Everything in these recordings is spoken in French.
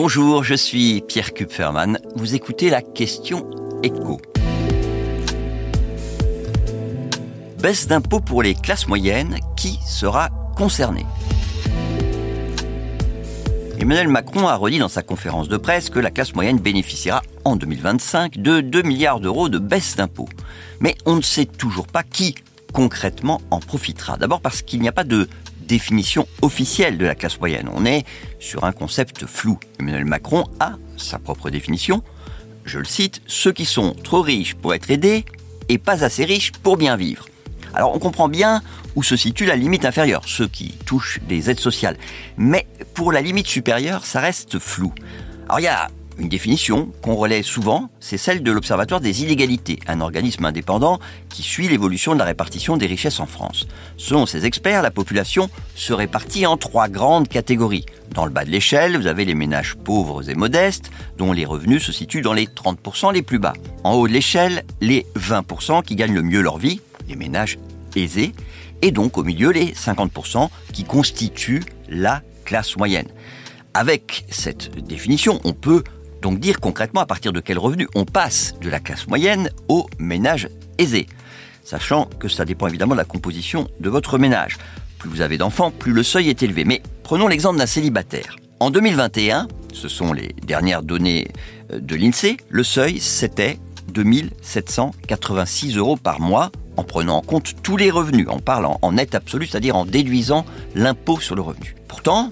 Bonjour, je suis Pierre Kupferman. Vous écoutez la question écho. Baisse d'impôts pour les classes moyennes, qui sera concerné Emmanuel Macron a redit dans sa conférence de presse que la classe moyenne bénéficiera en 2025 de 2 milliards d'euros de baisse d'impôts. Mais on ne sait toujours pas qui concrètement en profitera. D'abord parce qu'il n'y a pas de définition officielle de la classe moyenne. On est sur un concept flou. Emmanuel Macron a sa propre définition. Je le cite, ceux qui sont trop riches pour être aidés et pas assez riches pour bien vivre. Alors on comprend bien où se situe la limite inférieure, ceux qui touchent des aides sociales. Mais pour la limite supérieure, ça reste flou. Alors il y a une définition qu'on relaie souvent, c'est celle de l'Observatoire des inégalités, un organisme indépendant qui suit l'évolution de la répartition des richesses en France. Selon ces experts, la population se répartit en trois grandes catégories. Dans le bas de l'échelle, vous avez les ménages pauvres et modestes, dont les revenus se situent dans les 30% les plus bas. En haut de l'échelle, les 20% qui gagnent le mieux leur vie, les ménages aisés, et donc au milieu les 50% qui constituent la classe moyenne. Avec cette définition, on peut donc dire concrètement à partir de quel revenu on passe de la classe moyenne au ménage aisé, sachant que ça dépend évidemment de la composition de votre ménage. Plus vous avez d'enfants, plus le seuil est élevé. Mais prenons l'exemple d'un célibataire. En 2021, ce sont les dernières données euh, de l'INSEE, le seuil c'était 2786 euros par mois en prenant en compte tous les revenus, en parlant en net absolu, c'est-à-dire en déduisant l'impôt sur le revenu. Pourtant,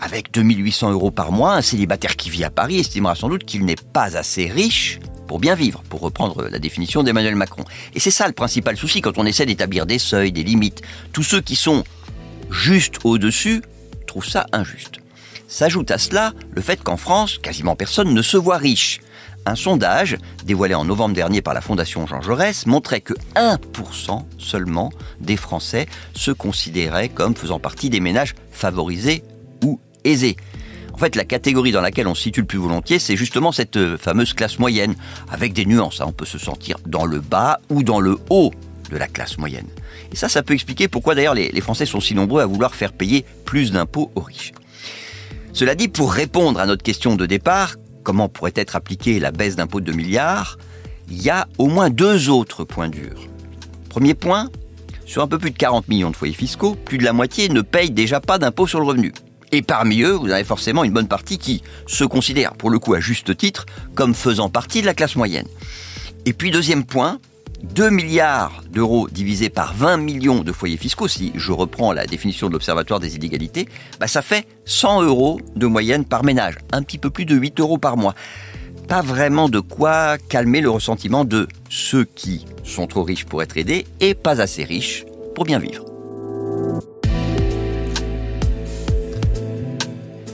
avec 2800 euros par mois, un célibataire qui vit à Paris estimera sans doute qu'il n'est pas assez riche pour bien vivre, pour reprendre la définition d'Emmanuel Macron. Et c'est ça le principal souci quand on essaie d'établir des seuils, des limites. Tous ceux qui sont juste au-dessus trouvent ça injuste. S'ajoute à cela le fait qu'en France, quasiment personne ne se voit riche. Un sondage, dévoilé en novembre dernier par la Fondation Jean Jaurès, montrait que 1% seulement des Français se considéraient comme faisant partie des ménages favorisés En fait, la catégorie dans laquelle on se situe le plus volontiers, c'est justement cette euh, fameuse classe moyenne, avec des nuances. Hein. On peut se sentir dans le bas ou dans le haut de la classe moyenne. Et ça, ça peut expliquer pourquoi d'ailleurs les, Français sont si nombreux à vouloir faire payer plus d'impôts aux riches. Cela dit, pour répondre à notre question de départ, comment pourrait être appliquée la baisse d'impôts de 2 milliards, il y a au moins deux autres points durs. Premier point, sur un peu plus de 40 millions de foyers fiscaux, plus de la moitié ne payent déjà pas d'impôt sur le revenu. Et parmi eux, vous avez forcément une bonne partie qui se considère, pour le coup à juste titre, comme faisant partie de la classe moyenne. Et puis deuxième point, 2 milliards d'euros divisés par 20 millions de foyers fiscaux, si je reprends la définition de l'Observatoire des inégalités, bah ça fait 100 euros de moyenne par ménage, un petit peu plus de 8 euros par mois. Pas vraiment de quoi calmer le ressentiment de ceux qui sont trop riches pour être aidés et pas assez riches pour bien vivre.